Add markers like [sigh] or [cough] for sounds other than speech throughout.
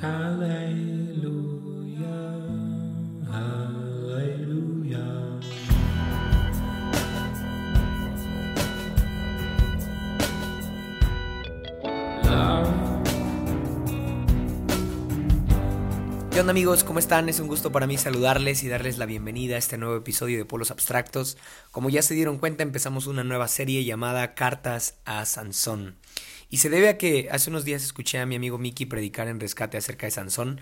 ¿Qué onda amigos? ¿Cómo están? Es un gusto para mí saludarles y darles la bienvenida a este nuevo episodio de Polos Abstractos. Como ya se dieron cuenta, empezamos una nueva serie llamada Cartas a Sansón. Y se debe a que hace unos días escuché a mi amigo Mickey predicar en rescate acerca de Sansón.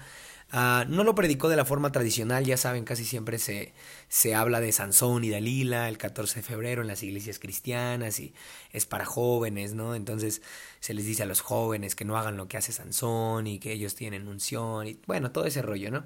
Ah, no lo predicó de la forma tradicional, ya saben, casi siempre se, se habla de Sansón y Dalila el 14 de febrero en las iglesias cristianas y es para jóvenes, ¿no? Entonces se les dice a los jóvenes que no hagan lo que hace Sansón y que ellos tienen unción y bueno, todo ese rollo, ¿no?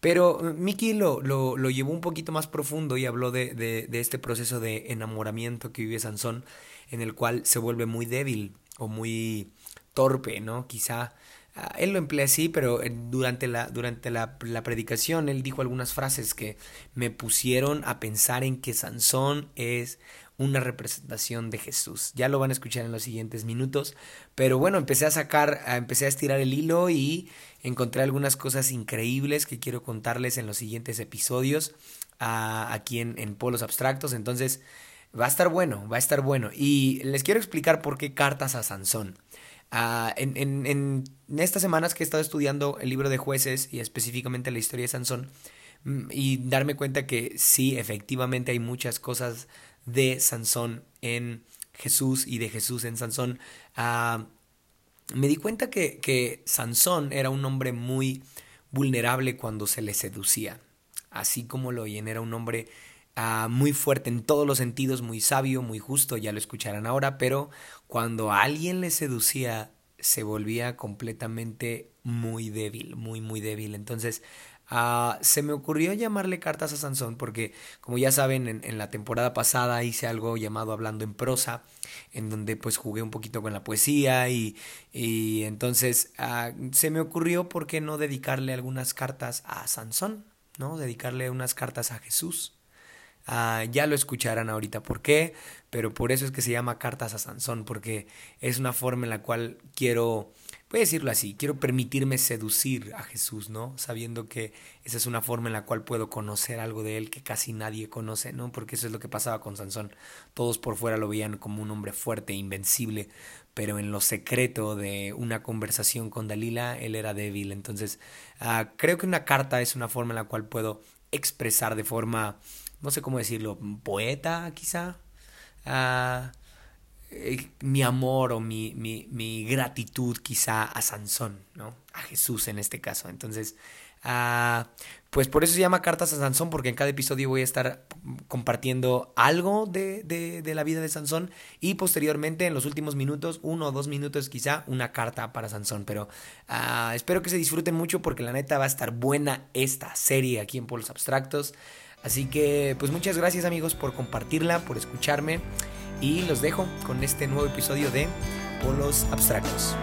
Pero uh, Mickey lo, lo, lo llevó un poquito más profundo y habló de, de, de este proceso de enamoramiento que vive Sansón, en el cual se vuelve muy débil o muy torpe, ¿no? Quizá Ah, él lo emplea así, pero eh, durante, la, durante la, la, predicación él dijo algunas frases que me pusieron a pensar en que Sansón es una representación de Jesús. Ya lo van a escuchar en los siguientes minutos, pero bueno, empecé a sacar, empecé a estirar el hilo y encontré algunas cosas increíbles que quiero contarles en los siguientes episodios uh, aquí en, en Polos Abstractos, entonces va a estar bueno, va a estar bueno. Y les quiero explicar por qué cartas a Sansón. Uh, en, en, en, estas semanas que he estado estudiando el libro de jueces y específicamente la historia de Sansón mm, y darme cuenta que sí, efectivamente hay muchas cosas de Sansón en Jesús y de Jesús en Sansón, uh, me di cuenta que, que Sansón era un hombre muy vulnerable cuando se le seducía, así como lo oyen, era un hombre Uh, muy fuerte en todos los sentidos, muy sabio, muy justo, ya lo escucharán ahora, pero cuando alguien le seducía se volvía completamente muy débil, muy, muy débil. Entonces, uh, se me ocurrió llamarle cartas a Sansón porque, como ya saben, en, la temporada pasada hice algo llamado Hablando en prosa, en donde pues jugué un poquito con la poesía y, y entonces uh, se me ocurrió por qué no dedicarle algunas cartas a Sansón, ¿no? Dedicarle unas cartas a Jesús. Uh, ya lo escucharán ahorita por qué, pero por eso es que se llama Cartas a Sansón, porque es una forma en la cual quiero, voy a decirlo así, quiero permitirme seducir a Jesús, ¿no? Sabiendo que esa es una forma en la cual puedo conocer algo de él que casi nadie conoce, ¿no? Porque eso es lo que pasaba con Sansón. Todos por fuera lo veían como un hombre fuerte, invencible, pero en lo secreto de una conversación con Dalila, él era débil. Entonces, uh, creo que una carta es una forma en la cual puedo expresar de forma no sé cómo decirlo, poeta quizá, uh, mi amor o mi, mi, mi, gratitud quizá a Sansón, ¿no? A Jesús en este caso. Entonces, uh, pues por eso se llama Cartas a Sansón, porque en cada episodio voy a estar compartiendo algo de, de, de la vida de Sansón y posteriormente en los últimos minutos, uno o dos minutos quizá, una carta para Sansón. Pero uh, espero que se disfruten mucho porque la neta va a estar buena esta serie aquí en Polos Abstractos. Así que pues muchas gracias amigos por compartirla, por escucharme y los dejo con este nuevo episodio de Polos Abstractos.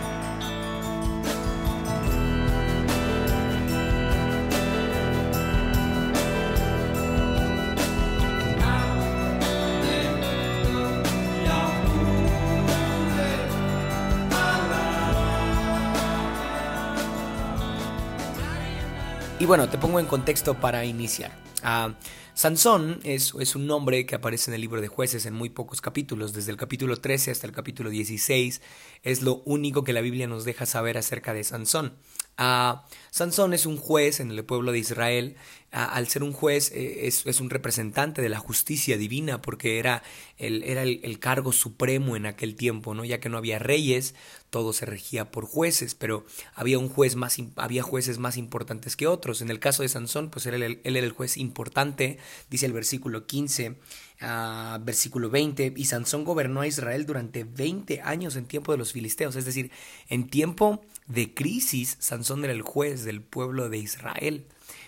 Y bueno, te pongo en contexto para iniciar. Uh, Sansón es, un nombre que aparece en el libro de jueces en muy pocos capítulos, desde el capítulo 13 hasta el capítulo 16. Es lo único que la Biblia nos deja saber acerca de Sansón. Uh, Sansón es un juez en el pueblo de Israel. Uh, al ser un juez eh, es, un representante de la justicia divina porque era, el, era el, el, cargo supremo en aquel tiempo, ¿no? ya que no había reyes, todo se regía por jueces, pero había un juez más, había jueces más importantes que otros. En el caso de Sansón, pues él, él, era el juez importante, dice el versículo 15. Uh, versículo 20, y Sansón gobernó a Israel durante 20 años en tiempo de los filisteos, es decir, en tiempo de crisis, Sansón era el juez del pueblo de Israel.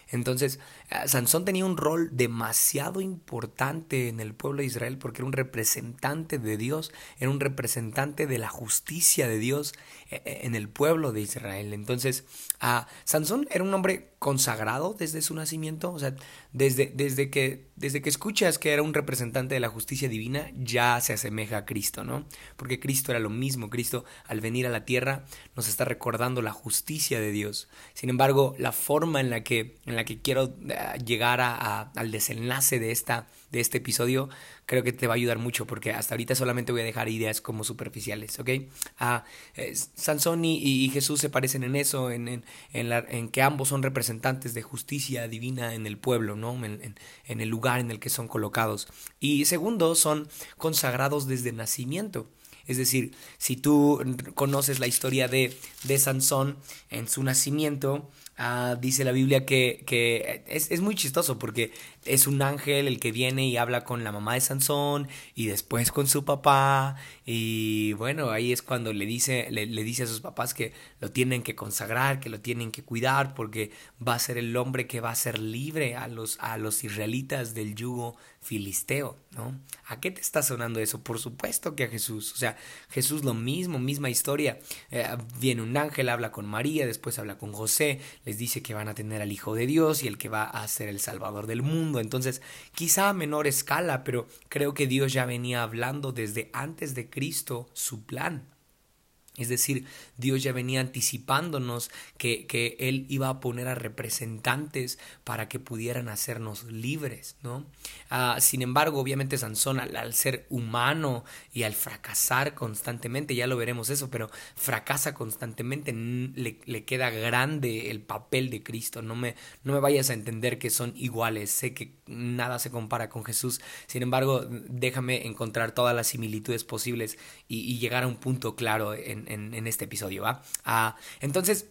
Entonces, Sansón tenía un rol demasiado importante en el pueblo de Israel porque era un representante de Dios, era un representante de la justicia de Dios eh, eh, en el pueblo de Israel. Entonces, uh, Sansón era un hombre consagrado desde su nacimiento, o sea, desde, desde, que, desde que escuchas que era un representante de la justicia divina, ya se asemeja a Cristo, ¿no? Porque Cristo era lo mismo, Cristo al venir a la tierra nos está recordando la justicia de Dios. Sin embargo, la forma en la que, en la que quiero llegar a, al desenlace de, esta, de este episodio creo que te va a ayudar mucho porque hasta ahorita solamente voy a dejar ideas como superficiales, ¿ok? Ah, Sansón y, Jesús se parecen en eso, en, en, en, la, en, que ambos son representantes de justicia divina en el pueblo, ¿no? En, en el lugar en el que son colocados. Y segundo, son consagrados desde nacimiento. Es decir, si tú conoces la historia de, de Sansón en su nacimiento, Ah, dice la Biblia que, que es, es, muy chistoso porque es un ángel el que viene y habla con la mamá de Sansón y después con su papá y bueno, ahí es cuando le dice, le, le, dice a sus papás que lo tienen que consagrar, que lo tienen que cuidar porque va a ser el hombre que va a ser libre a los, a los israelitas del yugo filisteo, ¿no? ¿A qué te está sonando eso? Por supuesto que a Jesús, o sea, Jesús lo mismo, misma historia, eh, viene un ángel, habla con María, después habla con José, les dice que van a tener al Hijo de Dios y el que va a ser el Salvador del mundo, entonces quizá a menor escala, pero creo que Dios ya venía hablando desde antes de Cristo su plan, es decir, Dios ya venía anticipándonos que, que, Él iba a poner a representantes para que pudieran hacernos libres, ¿no? Ah, sin embargo, obviamente Sansón al, ser humano y al fracasar constantemente, ya lo veremos eso, pero fracasa constantemente, le, le, queda grande el papel de Cristo, no me, no me vayas a entender que son iguales, sé que nada se compara con Jesús, sin embargo, déjame encontrar todas las similitudes posibles y, y llegar a un punto claro en en, este episodio, ¿va? Ah, entonces,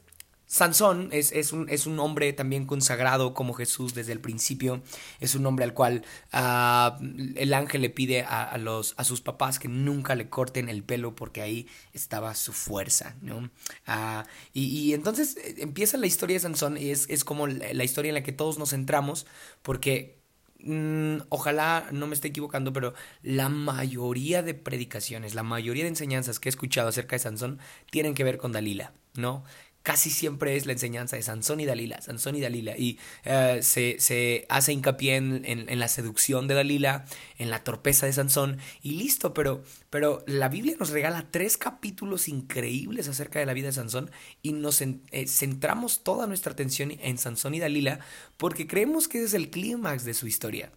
Sansón es, un, es, un, hombre también consagrado como Jesús desde el principio. Es un hombre al cual ah, el ángel le pide a, los, a sus papás que nunca le corten el pelo porque ahí estaba su fuerza, ¿no? Ah, y, entonces eh, empieza la historia de Sansón y es, es como la historia en la que todos nos centramos porque Mm, ojalá no me esté equivocando, pero la mayoría de predicaciones, la mayoría de enseñanzas que he escuchado acerca de Sansón tienen que ver con Dalila, ¿no? Casi siempre es la enseñanza de Sansón y Dalila, Sansón y Dalila, y eh, se, se, hace hincapié en, en, la seducción de Dalila, en la torpeza de Sansón, y listo, pero, pero la Biblia nos regala tres capítulos increíbles acerca de la vida de Sansón, y nos eh, centramos toda nuestra atención en Sansón y Dalila, porque creemos que ese es el clímax de su historia.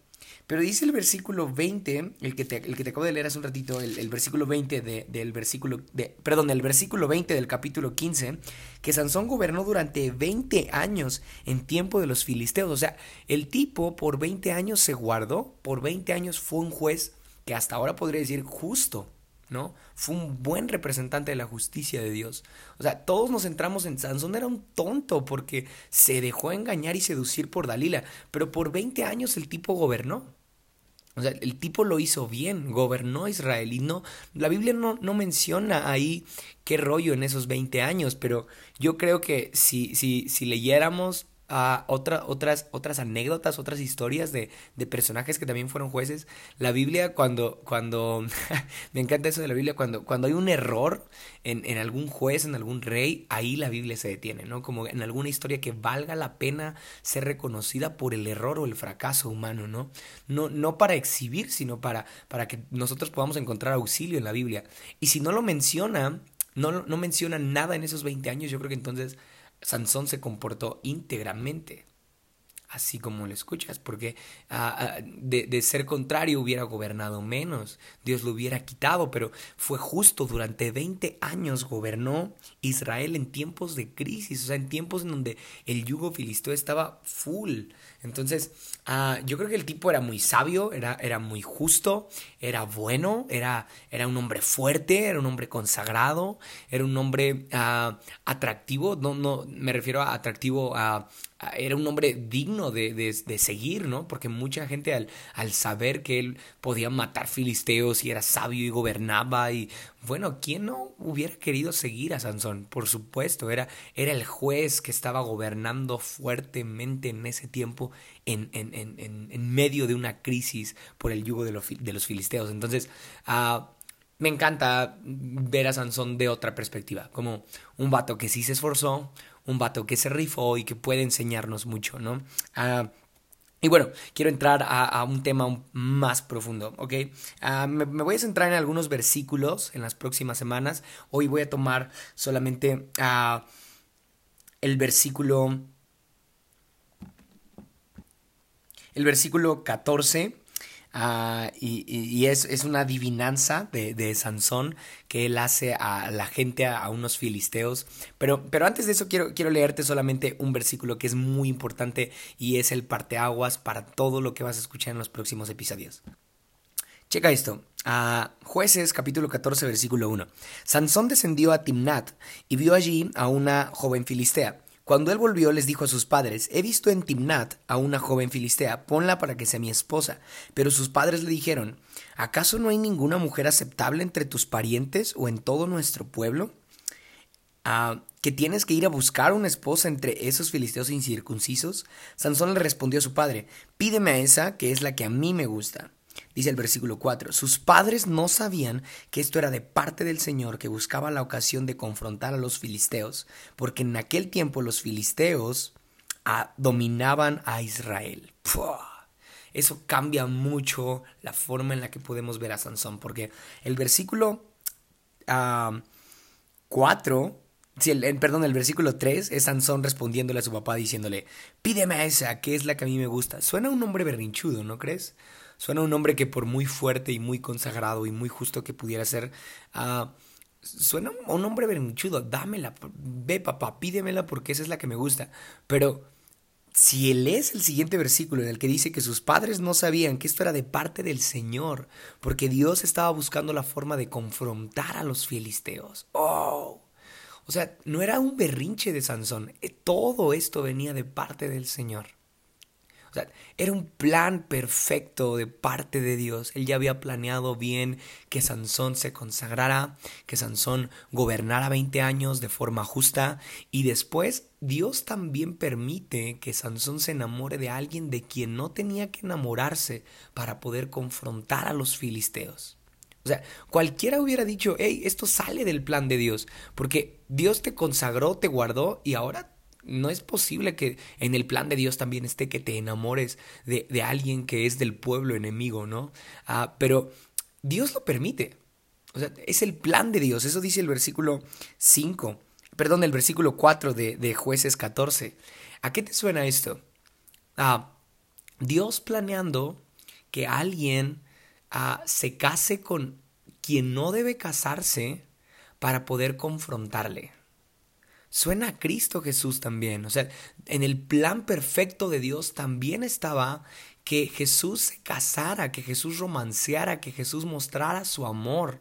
Pero dice el versículo 20, el que te, el que te acabo de leer hace un ratito, el, versículo 20 de, del versículo, de, perdón, el versículo 20 del capítulo 15, que Sansón gobernó durante 20 años en tiempo de los filisteos. O sea, el tipo por 20 años se guardó, por 20 años fue un juez que hasta ahora podría decir justo. ¿No? Fue un buen representante de la justicia de Dios. O sea, todos nos centramos en Sansón era un tonto porque se dejó engañar y seducir por Dalila, pero por 20 años el tipo gobernó. O sea, el tipo lo hizo bien, gobernó Israel y no, la Biblia no, no menciona ahí qué rollo en esos 20 años, pero yo creo que si, si, si leyéramos otras, otras anécdotas, otras historias de, de, personajes que también fueron jueces. La Biblia, cuando, cuando [laughs] me encanta eso de la Biblia, cuando, cuando hay un error en, en, algún juez, en algún rey, ahí la Biblia se detiene, ¿no? Como en alguna historia que valga la pena ser reconocida por el error o el fracaso humano, ¿no? No, no para exhibir, sino para, para que nosotros podamos encontrar auxilio en la Biblia. Y si no lo menciona, no, no menciona nada en esos 20 años, yo creo que entonces Sansón se comportó íntegramente, así como lo escuchas, porque ah, ah, de, de, ser contrario hubiera gobernado menos, Dios lo hubiera quitado, pero fue justo, durante 20 años gobernó Israel en tiempos de crisis, o sea, en tiempos en donde el yugo filisteo estaba full. Entonces, uh, yo creo que el tipo era muy sabio, era, era muy justo, era bueno, era, era un hombre fuerte, era un hombre consagrado, era un hombre atractivo, no, no, me refiero a atractivo a era un hombre digno de, de, seguir, ¿no? Porque mucha gente al, al, saber que él podía matar filisteos y era sabio y gobernaba y bueno, ¿quién no hubiera querido seguir a Sansón? Por supuesto, era, era el juez que estaba gobernando fuertemente en ese tiempo en, en, en, en medio de una crisis por el yugo de, los, de los filisteos. Entonces, uh, me encanta ver a Sansón de otra perspectiva, como un vato que sí se esforzó, un vato que se rifó y que puede enseñarnos mucho, ¿no? Ah, y bueno, quiero entrar a, un tema más profundo, ¿ok? Ah, me, voy a centrar en algunos versículos en las próximas semanas. Hoy voy a tomar solamente uh, el versículo... El versículo 14 Ah, y, es, una adivinanza de, Sansón que él hace a la gente, a, unos filisteos. Pero, pero antes de eso quiero, quiero leerte solamente un versículo que es muy importante y es el parteaguas para todo lo que vas a escuchar en los próximos episodios. Checa esto. a Jueces capítulo 14 versículo 1. Sansón descendió a Timnat y vio allí a una joven filistea cuando él volvió les dijo a sus padres, he visto en Timnat a una joven filistea, ponla para que sea mi esposa. Pero sus padres le dijeron, ¿acaso no hay ninguna mujer aceptable entre tus parientes o en todo nuestro pueblo? Ah, ¿Que tienes que ir a buscar una esposa entre esos filisteos incircuncisos? Sansón le respondió a su padre, pídeme a esa que es la que a mí me gusta. Dice el versículo 4, sus padres no sabían que esto era de parte del Señor que buscaba la ocasión de confrontar a los filisteos, porque en aquel tiempo los filisteos ah, dominaban a Israel. Eso cambia mucho la forma en la que podemos ver a Sansón, porque el versículo 4 el, perdón, el versículo 3 es Sansón respondiéndole a su papá diciéndole, pídeme esa, que es la que a mí me gusta. Suena un hombre berrinchudo, ¿no crees? Suena un hombre que por muy fuerte y muy consagrado y muy justo que pudiera ser, uh, suena un hombre berrinchudo. Dámela, ve papá, pídemela porque esa es la que me gusta. Pero si él es el siguiente versículo en el que dice que sus padres no sabían que esto era de parte del Señor, porque Dios estaba buscando la forma de confrontar a los filisteos. ¡Oh! O sea, no era un berrinche de Sansón, eh, todo esto venía de parte del Señor. O sea, era un plan perfecto de parte de Dios. Él ya había planeado bien que Sansón se consagrara, que Sansón gobernara 20 años de forma justa y después Dios también permite que Sansón se enamore de alguien de quien no tenía que enamorarse para poder confrontar a los filisteos. O sea, cualquiera hubiera dicho, hey, esto sale del plan de Dios, porque Dios te consagró, te guardó y ahora no es posible que en el plan de Dios también esté que te enamores de, de alguien que es del pueblo enemigo, ¿no? Ah, pero Dios lo permite. O sea, es el plan de Dios. Eso dice el versículo 5, perdón, el versículo 4 de, de jueces 14. ¿A qué te suena esto? Ah, Dios planeando que alguien se case con quien no debe casarse para poder confrontarle. Suena a Cristo Jesús también. O sea, en el plan perfecto de Dios también estaba que Jesús se casara, que Jesús romanceara, que Jesús mostrara su amor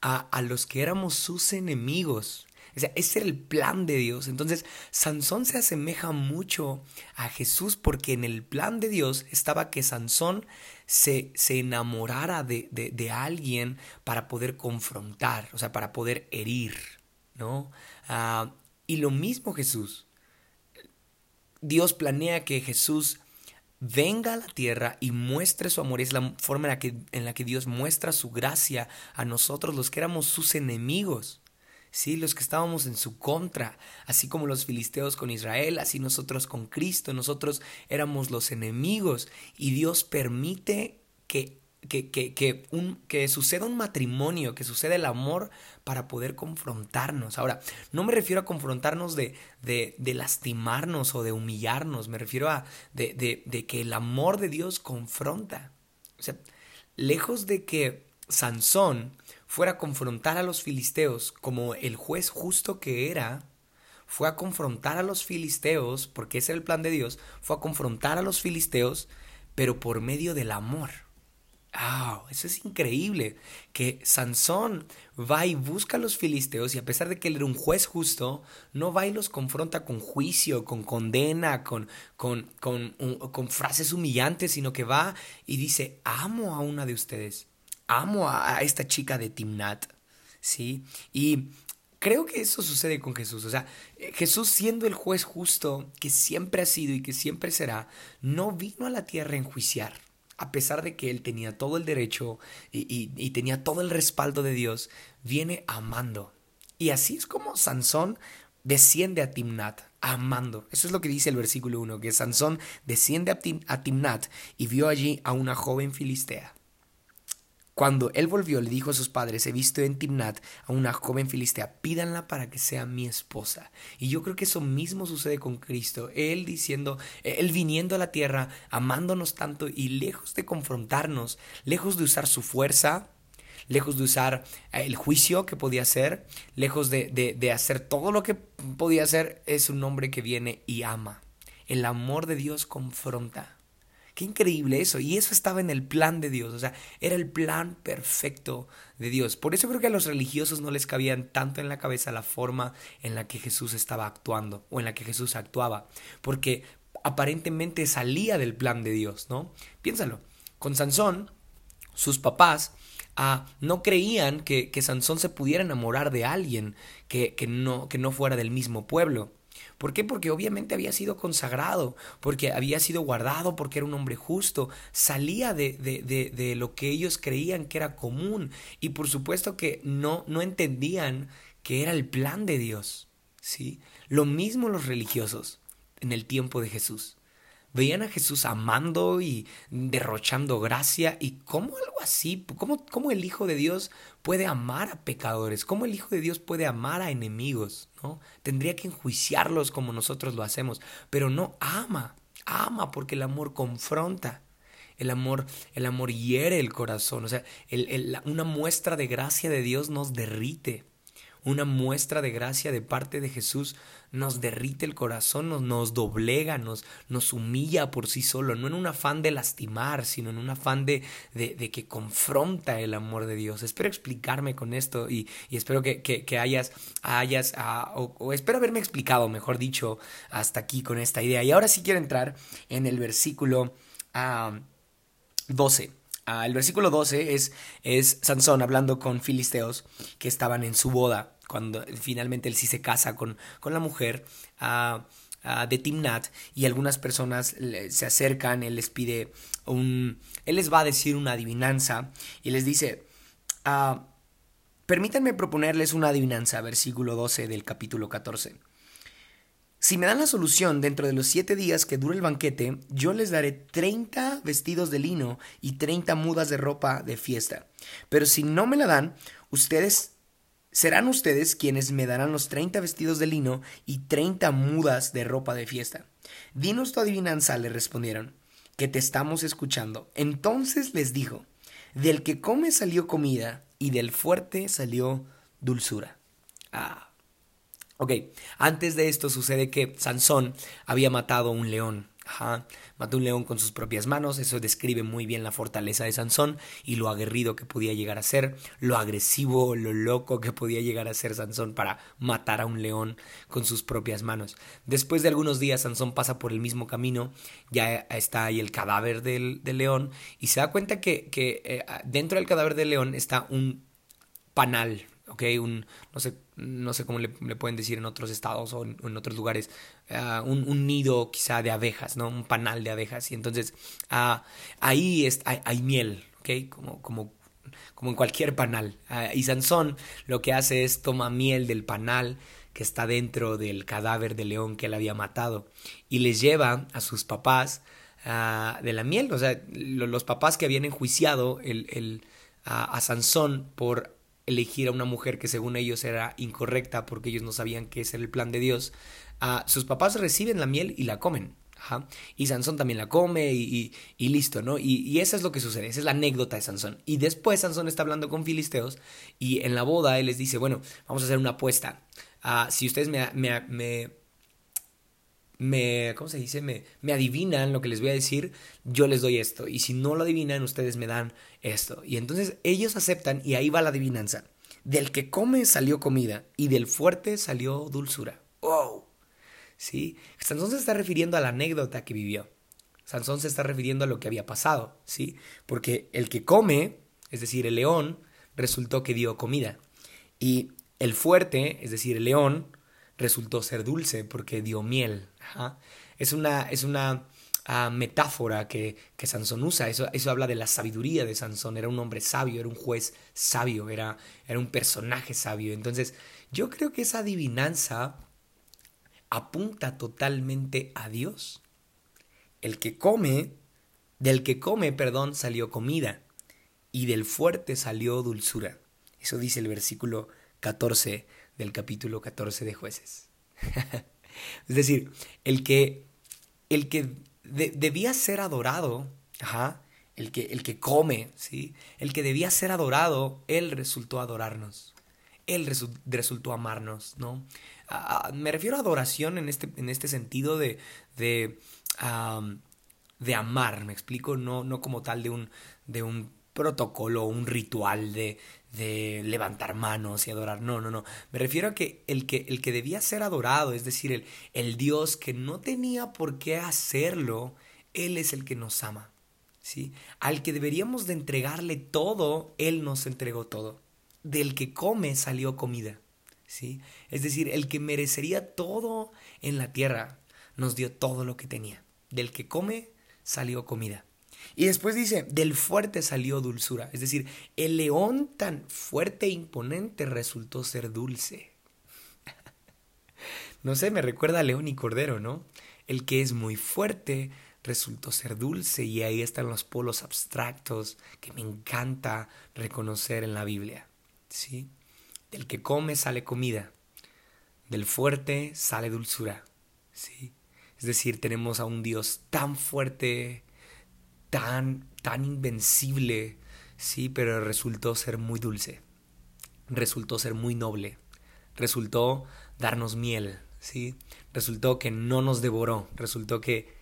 a, a los que éramos sus enemigos. O sea, ese era el plan de Dios. Entonces, Sansón se asemeja mucho a Jesús porque en el plan de Dios estaba que Sansón se, se enamorara de, de, alguien para poder confrontar, o sea, para poder herir, ¿no? Ah, y lo mismo Jesús. Dios planea que Jesús venga a la tierra y muestre su amor. Es la forma en la, que, en la que Dios muestra su gracia a nosotros, los que éramos sus enemigos. Sí, los que estábamos en su contra, así como los filisteos con Israel, así nosotros con Cristo, nosotros éramos los enemigos y Dios permite que, que, que, que, un, que suceda un matrimonio, que suceda el amor para poder confrontarnos. Ahora, no me refiero a confrontarnos de, de, de lastimarnos o de humillarnos, me refiero a de, de, que el amor de Dios confronta. O sea, lejos de que Sansón fuera a confrontar a los filisteos como el juez justo que era, fue a confrontar a los filisteos, porque ese era el plan de Dios, fue a confrontar a los filisteos, pero por medio del amor. Ah, eso es increíble. Que Sansón va y busca a los filisteos y a pesar de que él era un juez justo, no va y los confronta con juicio, con condena, con, con, con, con frases humillantes, sino que va y dice, amo a una de ustedes, amo a, a esta chica de Timnat. ¿Sí? Y creo que eso sucede con Jesús. O sea, Jesús siendo el juez justo que siempre ha sido y que siempre será, no vino a la tierra a enjuiciar a pesar de que él tenía todo el derecho y, tenía todo el respaldo de Dios, viene amando. Y así es como Sansón desciende a Timnat, amando. Eso es lo que dice el versículo 1, que Sansón desciende a Timnat y vio allí a una joven filistea. Cuando él volvió, le dijo a sus padres, he visto en Timnat a una joven filistea, pídanla para que sea mi esposa. Y yo creo que eso mismo sucede con Cristo. Él diciendo, él viniendo a la tierra, amándonos tanto y lejos de confrontarnos, lejos de usar su fuerza, lejos de usar eh, el juicio que podía hacer, lejos de, de, de hacer todo lo que podía hacer, es un hombre que viene y ama. El amor de Dios confronta. Qué increíble eso. Y eso estaba en el plan de Dios. O sea, era el plan perfecto de Dios. Por eso creo que a los religiosos no les cabían tanto en la cabeza la forma en la que Jesús estaba actuando o en la que Jesús actuaba. Porque aparentemente salía del plan de Dios, ¿no? Piénsalo. Con Sansón, sus papás ah, no creían que, que, Sansón se pudiera enamorar de alguien que, que, no, que no fuera del mismo pueblo. ¿Por qué? Porque obviamente había sido consagrado, porque había sido guardado, porque era un hombre justo, salía de, de, de, lo que ellos creían que era común y por supuesto que no, no entendían que era el plan de Dios. ¿sí? Lo mismo los religiosos en el tiempo de Jesús. Veían a Jesús amando y derrochando gracia. ¿Y cómo algo así? ¿Cómo, ¿Cómo, el Hijo de Dios puede amar a pecadores? ¿Cómo el Hijo de Dios puede amar a enemigos? ¿no? Tendría que enjuiciarlos como nosotros lo hacemos. Pero no ama. Ama porque el amor confronta. El amor, el amor hiere el corazón. O sea, una muestra de gracia de Dios nos derrite una muestra de gracia de parte de Jesús nos derrite el corazón, nos, nos doblega, nos, nos humilla por sí solo, no en un afán de lastimar, sino en un afán de, de, que confronta el amor de Dios. Espero explicarme con esto y, y espero que, que, hayas, hayas ah, o, espero haberme explicado, mejor dicho, hasta aquí con esta idea. Y ahora sí quiero entrar en el versículo 12. Ah, Ah, el versículo 12 es, es Sansón hablando con filisteos que estaban en su boda, cuando finalmente él sí se casa con, con la mujer ah, ah, de Timnat y algunas personas se acercan, él les pide un... Él les va a decir una adivinanza y les dice, permítanme proponerles una adivinanza, versículo 12 del capítulo 14. Si me dan la solución dentro de los siete días que dure el banquete, yo les daré 30 vestidos de lino y 30 mudas de ropa de fiesta. Pero si no me la dan, ustedes serán ustedes quienes me darán los 30 vestidos de lino y 30 mudas de ropa de fiesta. Dinos tu adivinanza, le respondieron, que te estamos escuchando. Entonces les dijo, del que come salió comida y del fuerte salió dulzura. Ah. Ok, antes de esto sucede que Sansón había matado a un león. Ajá, mató un león con sus propias manos, eso describe muy bien la fortaleza de Sansón y lo aguerrido que podía llegar a ser, lo agresivo, lo loco que podía llegar a ser Sansón para matar a un león con sus propias manos. Después de algunos días Sansón pasa por el mismo camino, ya está ahí el cadáver del, león y se da cuenta que, eh, dentro del cadáver del león está un panal, ¿ok? Un, no sé, no sé cómo le, pueden decir en otros estados o en, otros lugares, ah, un, nido quizá de abejas, ¿no? Un panal de abejas. Y entonces ah, ahí es, hay, miel, ¿ok? Como, como, como en cualquier panal. Ah, y Sansón lo que hace es toma miel del panal que está dentro del cadáver del león que él había matado y les lleva a sus papás de la miel, o sea, los papás que habían enjuiciado el, el, a Sansón por elegir a una mujer que según ellos era incorrecta porque ellos no sabían ese era el plan de Dios, a sus papás reciben la miel y la comen. Y Sansón también la come y, y, listo, ¿no? Y, y, eso es lo que sucede, esa es la anécdota de Sansón. Y después Sansón está hablando con filisteos y en la boda él les dice, bueno, vamos a hacer una apuesta. Ah, si ustedes me, me, ¿cómo se dice? Me, me adivinan lo que les voy a decir, yo les doy esto. Y si no lo adivinan, ustedes me dan esto. Y entonces ellos aceptan y ahí va la adivinanza. Del que come salió comida y del fuerte salió dulzura. ¡Wow! ¿Sí? Sansón se está refiriendo a la anécdota que vivió. Sansón se está refiriendo a lo que había pasado, ¿sí? Porque el que come, es decir, el león, resultó que dio comida. Y el fuerte, es decir, el león, resultó ser dulce porque dio miel. Es una, es una ah, metáfora que, que, Sansón usa. Eso, eso habla de la sabiduría de Sansón. Era un hombre sabio, era un juez sabio, era, era un personaje sabio. Entonces, yo creo que esa adivinanza apunta totalmente a Dios. El que come, del que come, perdón, salió comida, y del fuerte salió dulzura. Eso dice el versículo 14 del capítulo 14 de jueces. [laughs] es decir, el que, el que debía ser adorado, el, que, el que come, ¿sí? el que debía ser adorado, él resultó adorarnos. Él resultó amarnos, ¿no? me refiero a adoración en este, en este sentido de, de, de amar, me explico, no, no como tal de un, de un protocolo, un ritual de, de levantar manos y adorar. No, no, no. Me refiero a que el que, el que debía ser adorado, es decir, el, el Dios que no tenía por qué hacerlo, Él es el que nos ama. ¿sí? Al que deberíamos de entregarle todo, Él nos entregó todo. Del que come salió comida. ¿sí? Es decir, el que merecería todo en la tierra, nos dio todo lo que tenía. Del que come salió comida. Y después dice, del fuerte salió dulzura. Es decir, el león tan fuerte e imponente resultó ser dulce. [laughs] no sé, me recuerda a león y cordero, ¿no? El que es muy fuerte resultó ser dulce y ahí están los polos abstractos que me encanta reconocer en la Biblia. ¿Sí? Del que come sale comida, del fuerte sale dulzura. ¿Sí? Es decir, tenemos a un Dios tan fuerte, tan, tan invencible, sí, pero resultó ser muy dulce, resultó ser muy noble, resultó darnos miel, sí, resultó que no nos devoró, resultó que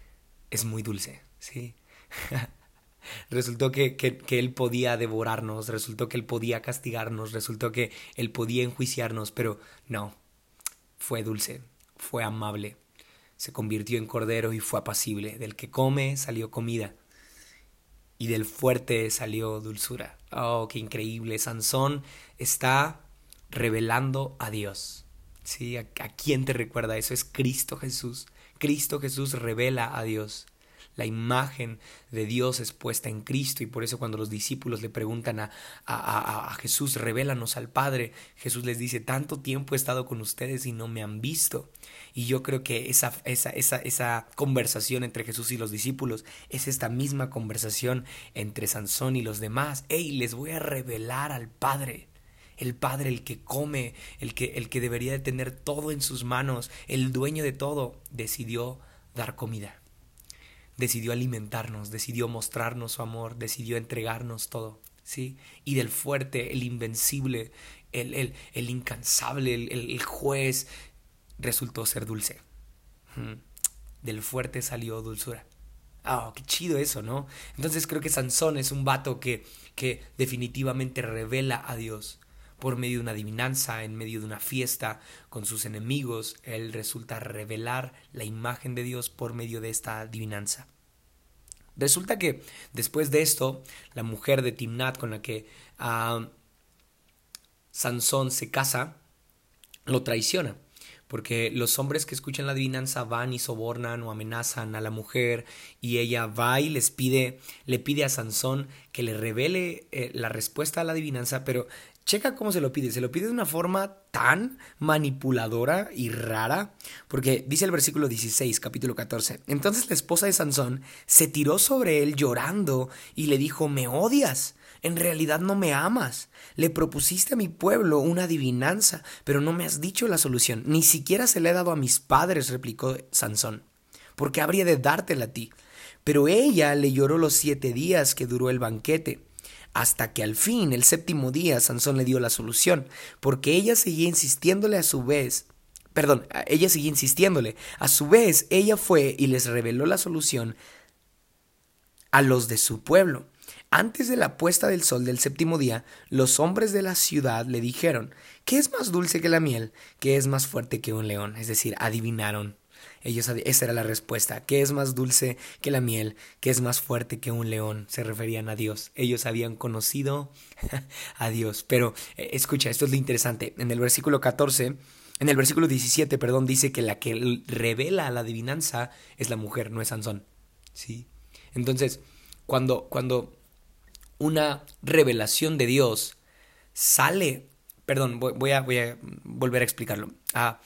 es muy dulce, sí. [laughs] resultó que, que, que, Él podía devorarnos, resultó que Él podía castigarnos, resultó que Él podía enjuiciarnos, pero no, fue dulce, fue amable, se convirtió en cordero y fue apacible, del que come salió comida, y del fuerte salió dulzura. Oh, qué increíble. Sansón está revelando a Dios. ¿Sí? ¿A, quién te recuerda eso? Es Cristo Jesús. Cristo Jesús revela a Dios. La imagen de Dios es puesta en Cristo y por eso cuando los discípulos le preguntan a, a, a, Jesús, revélanos al Padre, Jesús les dice, tanto tiempo he estado con ustedes y no me han visto. Y yo creo que esa, esa, esa, esa conversación entre Jesús y los discípulos es esta misma conversación entre Sansón y los demás. ¡Ey, les voy a revelar al Padre! el Padre, el que come, el que, el que debería de tener todo en sus manos, el dueño de todo, decidió dar comida decidió alimentarnos, decidió mostrarnos su amor, decidió entregarnos todo, ¿sí? Y del fuerte, el invencible, el, el, el incansable, el, el, juez, resultó ser dulce. Del fuerte salió dulzura. Ah, qué chido eso, ¿no? Entonces creo que Sansón es un vato que, que definitivamente revela a Dios por medio de una adivinanza, en medio de una fiesta con sus enemigos, él resulta revelar la imagen de Dios por medio de esta adivinanza. Resulta que después de esto, la mujer de Timnat con la que ah, Sansón se casa, lo traiciona porque los hombres que escuchan la adivinanza van y sobornan o amenazan a la mujer y ella va y les pide, le pide a Sansón que le revele eh, la respuesta a la adivinanza, pero checa cómo se lo pide, se lo pide de una forma tan manipuladora y rara, porque dice el versículo 16, capítulo 14, entonces la esposa de Sansón se tiró sobre él llorando y le dijo, me odias en realidad no me amas. Le propusiste a mi pueblo una adivinanza, pero no me has dicho la solución. Ni siquiera se la he dado a mis padres, replicó Sansón. ¿Por qué habría de dártela a ti? Pero ella le lloró los siete días que duró el banquete, hasta que al fin, el séptimo día, Sansón le dio la solución, porque ella seguía insistiéndole a su vez Perdón, ella seguía insistiéndole. A su vez, ella fue y les reveló la solución a los de su pueblo. Antes de la puesta del sol del séptimo día, los hombres de la ciudad le dijeron, ¿qué es más dulce que la miel? ¿Qué es más fuerte que un león? Es decir, adivinaron. Ellos, esa era la respuesta. ¿Qué es más dulce que la miel? ¿Qué es más fuerte que un león? Se referían a Dios. Ellos habían conocido [laughs] a Dios. Pero eh, escucha, esto es lo interesante. En el versículo 14, en el versículo 17, perdón, dice que la que revela la adivinanza es la mujer, no es Sansón. ¿Sí? Entonces, cuando, cuando una revelación de Dios sale, perdón, voy, a, voy a, volver a explicarlo. Ah,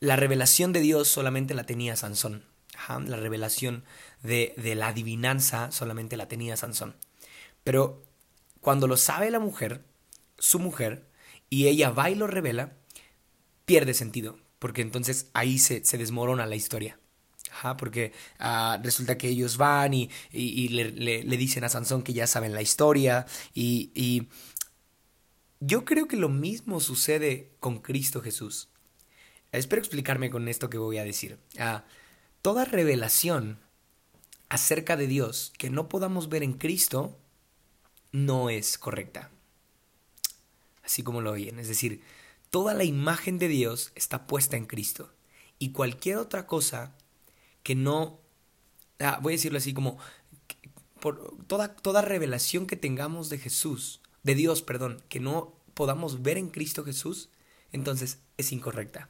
la revelación de Dios solamente la tenía Sansón. la revelación de, de la adivinanza solamente la tenía Sansón. Pero cuando lo sabe la mujer, su mujer, y ella va y lo revela, pierde sentido, porque entonces ahí se, se desmorona la historia porque ah, resulta que ellos van y, le, dicen a Sansón que ya saben la historia y, yo creo que lo mismo sucede con Cristo Jesús. Espero explicarme con esto que voy a decir. Ah, toda revelación acerca de Dios que no podamos ver en Cristo no es correcta. Así como lo oyen. Es decir, toda la imagen de Dios está puesta en Cristo. Y cualquier otra cosa que no, ah, voy a decirlo así como, por toda, toda revelación que tengamos de Jesús, de Dios, perdón, que no podamos ver en Cristo Jesús, entonces es incorrecta.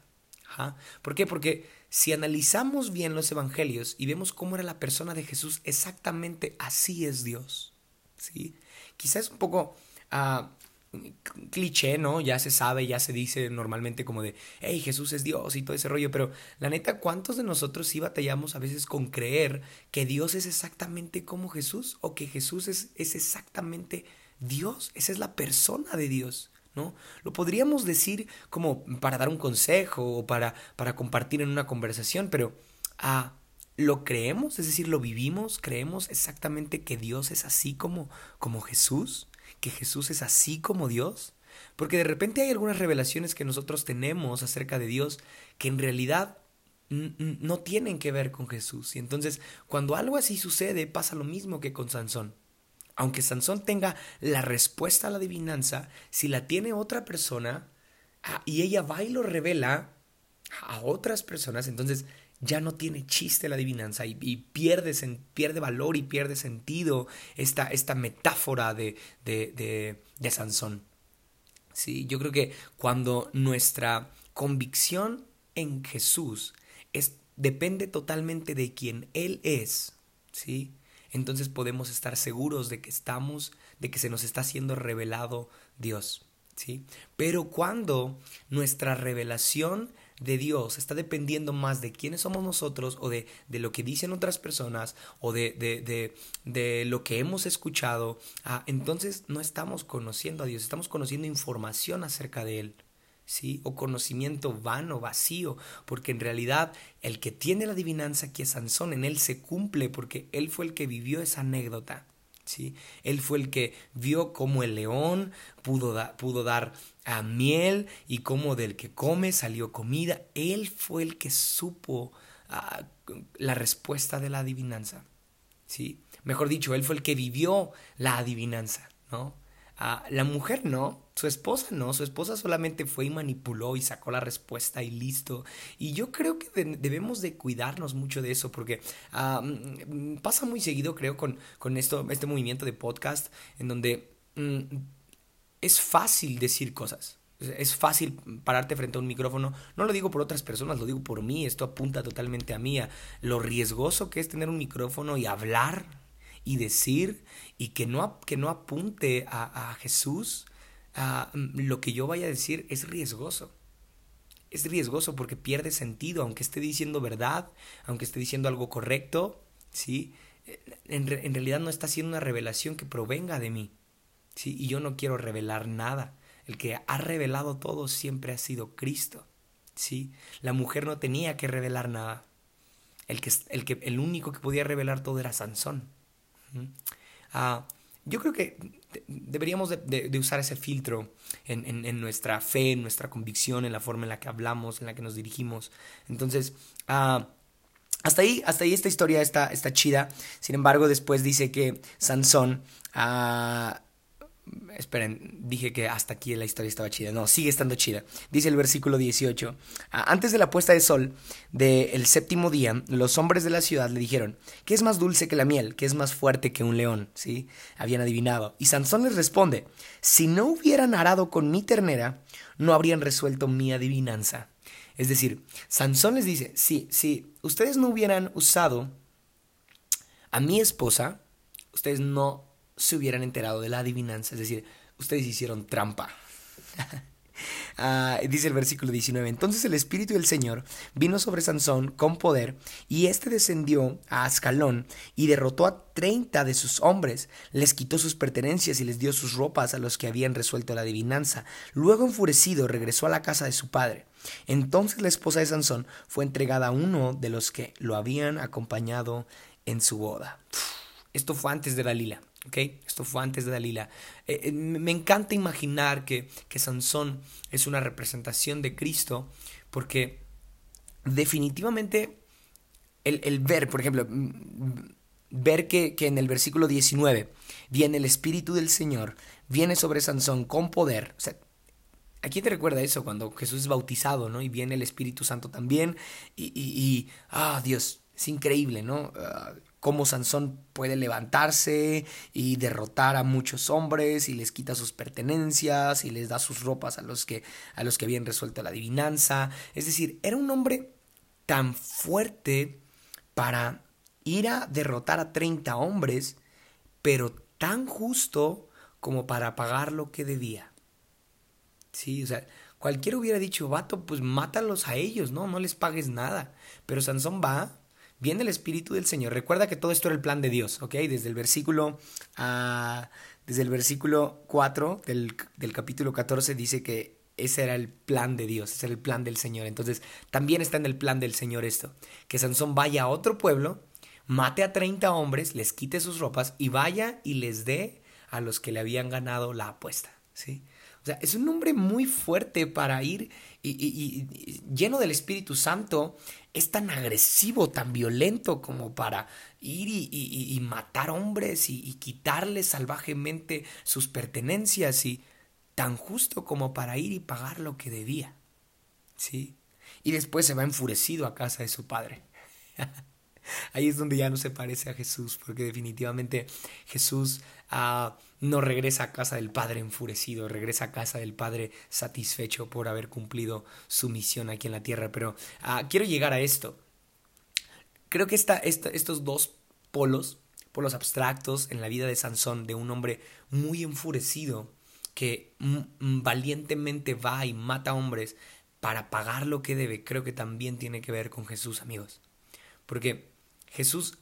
¿Por qué? Porque si analizamos bien los evangelios y vemos cómo era la persona de Jesús, exactamente así es Dios. ¿sí? Quizás un poco ah, cliché, ¿no? Ya se sabe, ya se dice normalmente como de, hey, Jesús es Dios y todo ese rollo, pero la neta, ¿cuántos de nosotros sí batallamos a veces con creer que Dios es exactamente como Jesús o que Jesús es, es exactamente Dios? Esa es la persona de Dios. Lo podríamos decir como para dar un consejo o para, para compartir en una conversación, pero ah, ¿lo creemos? Es decir, ¿lo vivimos? ¿Creemos exactamente que Dios es así como, como Jesús? que Jesús es así como Dios? Porque de repente hay algunas revelaciones que nosotros tenemos acerca de Dios que en realidad no tienen que ver con Jesús. Y entonces, cuando algo así sucede, pasa lo mismo que con Sansón. Aunque Sansón tenga la respuesta a la adivinanza, si la tiene otra persona ah, y ella va y lo revela a otras personas, entonces ya no tiene chiste la adivinanza y, pierde, pierde, valor y pierde sentido esta, metáfora de, Sansón. ¿Sí? Yo creo que cuando nuestra convicción en Jesús es, depende totalmente de quien Él es, ¿sí? Entonces podemos estar seguros de que estamos, de que se nos está siendo revelado Dios. ¿sí? Pero cuando nuestra revelación de Dios está dependiendo más de quiénes somos nosotros o de, de lo que dicen otras personas o de, de, de lo que hemos escuchado, ah, entonces no estamos conociendo a Dios, estamos conociendo información acerca de Él. ¿Sí? o conocimiento vano, vacío, porque en realidad el que tiene la adivinanza aquí es Sansón, en él se cumple porque él fue el que vivió esa anécdota. ¿sí? Él fue el que vio cómo el león pudo, pudo dar a miel y como del que come salió comida. Él fue el que supo ah, la respuesta de la adivinanza. ¿sí? Mejor dicho, él fue el que vivió la adivinanza. ¿no? Ah, la mujer no, su esposa no, su esposa solamente fue y manipuló y sacó la respuesta y listo. Y yo creo que debemos de cuidarnos mucho de eso porque ah, mm, pasa muy seguido, creo, con, con esto, este movimiento de podcast en donde... Mm, es fácil decir cosas. Es fácil pararte frente a un micrófono. No lo digo por otras personas, lo digo por mí. Esto apunta totalmente a mí, lo riesgoso que es tener un micrófono y hablar y decir y que no, que no apunte a, Jesús. A, lo que yo vaya a decir es riesgoso. Es riesgoso porque pierde sentido, aunque esté diciendo verdad, aunque esté diciendo algo correcto, ¿sí? En, en realidad no está haciendo una revelación que provenga de mí. ¿sí? Y yo no quiero revelar nada. El que ha revelado todo siempre ha sido Cristo. ¿sí? La mujer no tenía que revelar nada. El, que, el, que, el único que podía revelar todo era Sansón. Ah, yo creo que deberíamos de, usar ese filtro en, nuestra fe, en nuestra convicción, en la forma en la que hablamos, en la que nos dirigimos. Entonces, ah, hasta ahí, hasta ahí esta historia está, está chida. Sin embargo, después dice que Sansón ah, Esperen, dije que hasta aquí la historia estaba chida. No, sigue estando chida. Dice el versículo 18. Ah, antes de la puesta de sol del séptimo día, los hombres de la ciudad le dijeron, ¿qué es más dulce que la miel? ¿Qué es más fuerte que un león? ¿Sí? Habían adivinado. Y Sansón les responde, si no hubieran arado con mi ternera, no habrían resuelto mi adivinanza. Es decir, Sansón les dice, sí, si ustedes no hubieran usado a mi esposa, ustedes no se hubieran enterado de la adivinanza, es decir, ustedes hicieron trampa. [laughs] Ah, dice el versículo 19, entonces el Espíritu del Señor vino sobre Sansón con poder, y éste descendió a Ascalón y derrotó a treinta de sus hombres, les quitó sus pertenencias y les dio sus ropas a los que habían resuelto la adivinanza. Luego enfurecido regresó a la casa de su padre. Entonces la esposa de Sansón fue entregada a uno de los que lo habían acompañado en su boda. Esto fue antes de Dalila. Esto fue antes de Dalila. Eh, eh, me encanta imaginar que, que Sansón es una representación de Cristo porque definitivamente el, ver, por ejemplo, ver que, que, en el versículo 19 viene el Espíritu del Señor, viene sobre Sansón con poder. O sea, ¿a quién te recuerda eso cuando Jesús es bautizado, ¿no? Y viene el Espíritu Santo también. Y, y, ah, Dios, es increíble, ¿no? Ah, cómo Sansón puede levantarse y derrotar a muchos hombres y les quita sus pertenencias y les da sus ropas a los que a los que habían resuelto la adivinanza. Es decir, era un hombre tan fuerte para ir a derrotar a 30 hombres, pero tan justo como para pagar lo que debía. Sí, o sea, cualquiera hubiera dicho, vato, pues mátalos a ellos, ¿no? No les pagues nada. Pero Sansón va, viene el Espíritu del Señor. Recuerda que todo esto era el plan de Dios, ¿ok? Desde el versículo, uh, desde el versículo 4 del, del capítulo 14 dice que ese era el plan de Dios, ese era el plan del Señor. Entonces, también está en el plan del Señor esto, que Sansón vaya a otro pueblo, mate a 30 hombres, les quite sus ropas y vaya y les dé a los que le habían ganado la apuesta, ¿sí? O sea, es un hombre muy fuerte para ir y, lleno del Espíritu Santo, es tan agresivo, tan violento como para ir y, matar hombres y, quitarles salvajemente sus pertenencias y tan justo como para ir y pagar lo que debía. ¿Sí? Y después se va enfurecido a casa de su padre. [laughs] Ahí es donde ya no se parece a Jesús, porque definitivamente Jesús ah, no regresa a casa del Padre enfurecido, regresa a casa del Padre satisfecho por haber cumplido su misión aquí en la tierra. Pero ah, quiero llegar a esto. Creo que esta, estos dos polos, polos abstractos en la vida de Sansón, de un hombre muy enfurecido, que valientemente va y mata hombres para pagar lo que debe, creo que también tiene que ver con Jesús, amigos. Porque Jesús,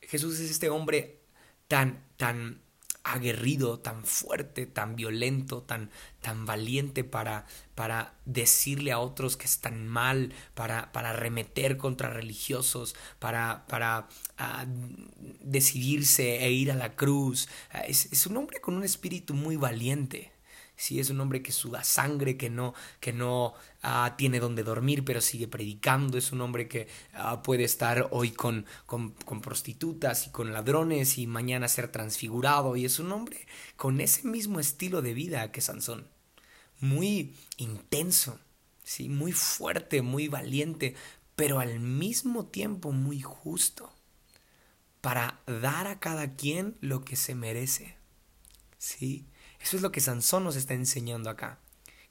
Jesús es este hombre tan, tan aguerrido, tan fuerte, tan violento, tan, tan valiente para, para decirle a otros que están mal, para, para arremeter contra religiosos, para, para ah, decidirse e ir a la cruz. Ah, es un hombre con un espíritu muy valiente. Sí, es un hombre que suda sangre, que no, que no ah, tiene donde dormir, pero sigue predicando. Es un hombre que ah, puede estar hoy con, con, con, prostitutas y con ladrones y mañana ser transfigurado. Y es un hombre con ese mismo estilo de vida que Sansón. Muy intenso, ¿sí? muy fuerte, muy valiente, pero al mismo tiempo muy justo para dar a cada quien lo que se merece. ¿Sí? Eso es lo que Sansón nos está enseñando acá.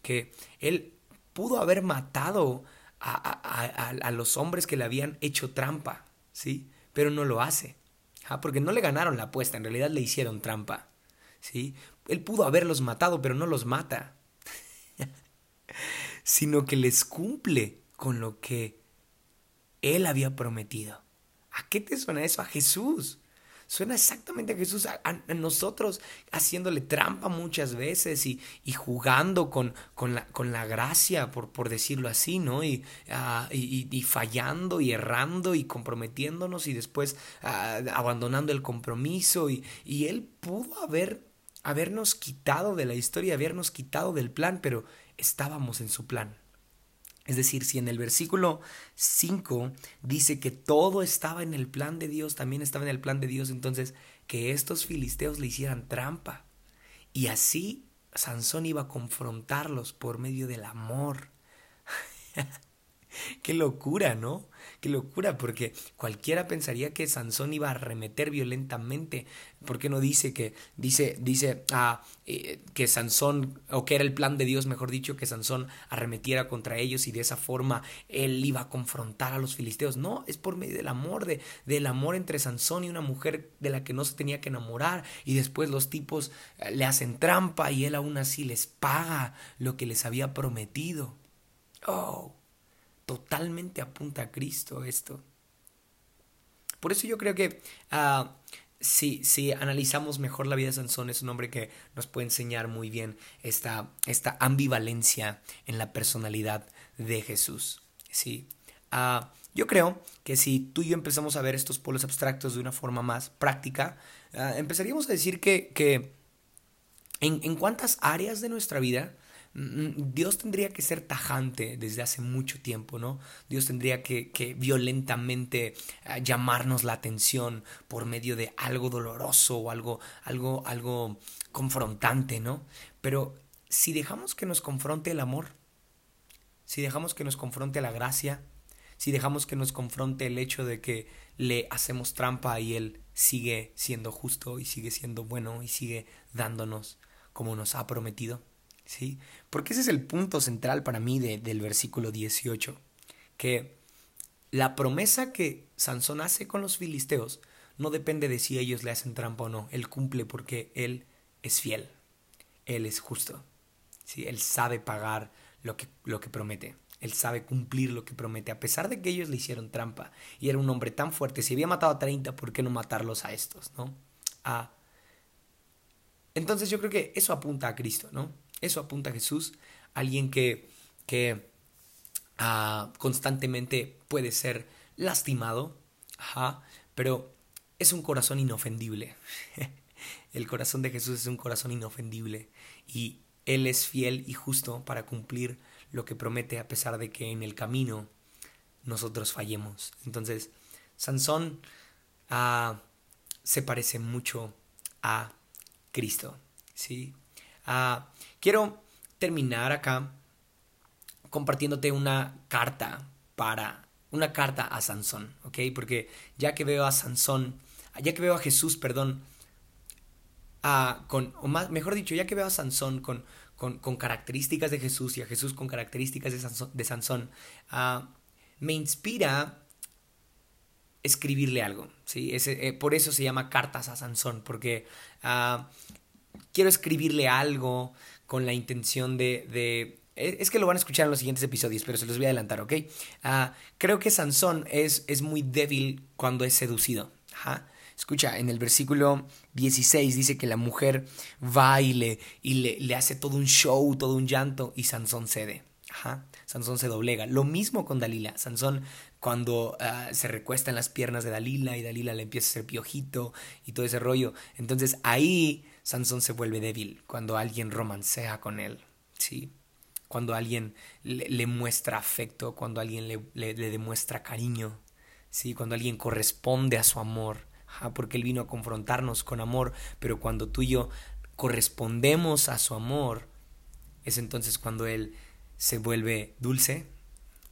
Que él pudo haber matado a, los hombres que le habían hecho trampa, ¿sí? Pero no lo hace. ¿ah? Porque no le ganaron la apuesta, en realidad le hicieron trampa. ¿sí? Él pudo haberlos matado, pero no los mata. [laughs] sino que les cumple con lo que él había prometido. ¿A qué te suena eso? A Jesús. Suena exactamente a Jesús, a, nosotros haciéndole trampa muchas veces y, y jugando con, con, la, con, la, gracia, por, por, decirlo así, ¿no? Ah, y, y, fallando y errando y comprometiéndonos y después ah, abandonando el compromiso. Y, Él pudo haber, habernos quitado de la historia, habernos quitado del plan, pero estábamos en su plan. Es decir, si en el versículo 5 dice que todo estaba en el plan de Dios, también estaba en el plan de Dios, entonces que estos filisteos le hicieran trampa. Y así Sansón iba a confrontarlos por medio del amor. [laughs] [laughs] Qué locura, ¿no? Qué locura, porque cualquiera pensaría que Sansón iba a arremeter violentamente. ¿Por qué no dice que, dice, dice ah, eh, que Sansón, o que era el plan de Dios, mejor dicho, que Sansón arremetiera contra ellos y de esa forma él iba a confrontar a los filisteos? No, es por medio del amor, de, del amor entre Sansón y una mujer de la que no se tenía que enamorar. Y después los tipos eh, le hacen trampa y él aún así les paga lo que les había prometido. Oh totalmente apunta a Cristo esto. Por eso yo creo que ah, si, si, analizamos mejor la vida de Sansón, es un hombre que nos puede enseñar muy bien esta, esta ambivalencia en la personalidad de Jesús. ¿sí? Ah, yo creo que si tú y yo empezamos a ver estos polos abstractos de una forma más práctica, ah, empezaríamos a decir que, que en, en cuántas áreas de nuestra vida Dios tendría que ser tajante desde hace mucho tiempo, ¿no? Dios tendría que, que violentamente ah, llamarnos la atención por medio de algo doloroso o algo, algo, algo confrontante, ¿no? Pero si dejamos que nos confronte el amor, si dejamos que nos confronte la gracia, si dejamos que nos confronte el hecho de que le hacemos trampa y Él sigue siendo justo y sigue siendo bueno y sigue dándonos como nos ha prometido, ¿sí? Porque ese es el punto central para mí del versículo 18, que la promesa que Sansón hace con los filisteos no depende de si ellos le hacen trampa o no, él cumple porque él es fiel, él es justo, ¿sí? él sabe pagar lo que, lo que promete. Él sabe cumplir lo que promete, a pesar de que ellos le hicieron trampa. Y era un hombre tan fuerte. Si había matado a 30, ¿por qué no matarlos a estos? ¿no? Ah, entonces yo creo que eso apunta a Cristo, ¿no? Eso apunta a Jesús, alguien que, que ah, constantemente puede ser lastimado, pero es un corazón inofendible. [laughs] El corazón de Jesús es un corazón inofendible y Él es fiel y justo para cumplir lo que promete a pesar de que en el camino nosotros fallemos. Entonces, Sansón ah, se parece mucho a Cristo. ¿sí? Ah, quiero terminar acá compartiéndote una carta para una carta a Sansón, ¿ok? Porque ya que veo a Sansón, ya que veo a Jesús, perdón, con, o más, mejor dicho, ya que veo a Sansón con, con, características de Jesús y a Jesús con características de Sansón, ah, me inspira escribirle algo, ¿sí? Eh, por eso se llama cartas a Sansón, porque ah, quiero escribirle algo con la intención de, e, es que lo van a escuchar en los siguientes episodios, pero se los voy a adelantar, ¿ok? Ah, creo que Sansón es, es, muy débil cuando es seducido. Escucha, en el versículo 16 dice que la mujer va y, le, y le, hace todo un show, todo un llanto, y Sansón cede. Sansón se doblega. Lo mismo con Dalila. Sansón cuando ah, se recuesta en las piernas de Dalila y Dalila le empieza a hacer piojito y todo ese rollo. Entonces ahí Sansón se vuelve débil cuando alguien romancea con él, ¿sí? Cuando alguien le, muestra afecto, cuando alguien le, demuestra cariño, ¿sí? Cuando alguien corresponde a su amor, porque él vino a confrontarnos con amor, pero cuando tú y yo correspondemos a su amor, es entonces cuando él se vuelve dulce,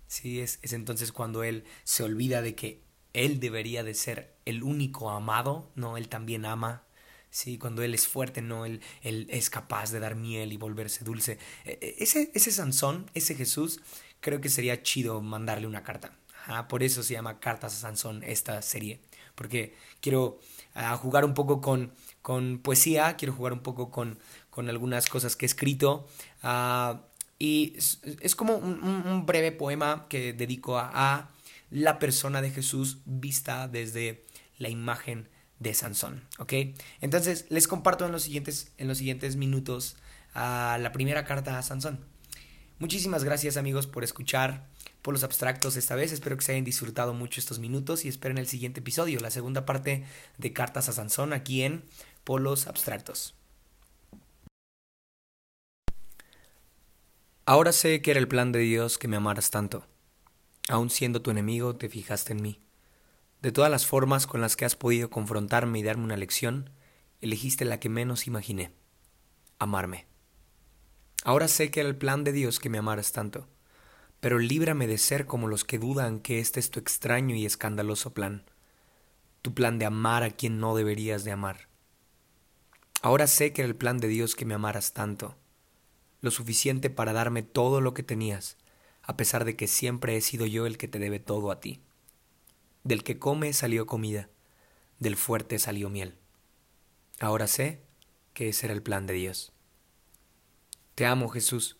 ¿sí? Es, es entonces cuando él se olvida de que él debería de ser el único amado, no, él también ama, Sí, cuando él es fuerte, no, él, él es capaz de dar miel y volverse dulce. E, e, ese, ese Sansón, ese Jesús, creo que sería chido mandarle una carta. por eso se llama Cartas a Sansón esta serie. Porque quiero ah, jugar un poco con, con poesía, quiero jugar un poco con, con algunas cosas que he escrito. Ah, y es, como un, breve poema que dedico a, a la persona de Jesús vista desde la imagen de Sansón, ¿ok? Entonces les comparto en los siguientes, en los siguientes minutos a la primera carta a Sansón. Muchísimas gracias amigos por escuchar por los abstractos esta vez. Espero que se hayan disfrutado mucho estos minutos y esperen el siguiente episodio, la segunda parte de Cartas a Sansón aquí en Polos Abstractos. Ahora sé que era el plan de Dios que me amaras tanto. Aun siendo tu enemigo, te fijaste en mí. De todas las formas con las que has podido confrontarme y darme una lección, elegiste la que menos imaginé, amarme. Ahora sé que era el plan de Dios que me amaras tanto pero líbrame de ser como los que dudan que este es tu extraño y escandaloso plan, tu plan de amar a quien no deberías de amar. Ahora sé que era el plan de Dios que me amaras tanto, lo suficiente para darme todo lo que tenías, a pesar de que siempre he sido yo el que te debe todo a ti. Del que come salió comida, del fuerte salió miel. Ahora sé que ese era el plan de Dios. Te amo, Jesús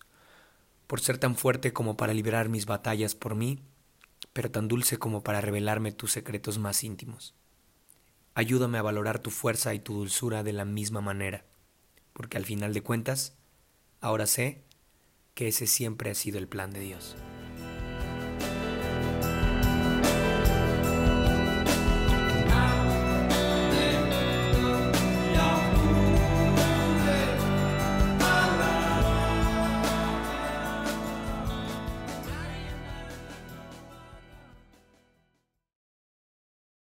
por ser tan fuerte como para liberar mis batallas por mí, pero tan dulce como para revelarme tus secretos más íntimos. Ayúdame a valorar tu fuerza y tu dulzura de la misma manera, porque al final de cuentas, ahora sé que ese siempre ha sido el plan de Dios.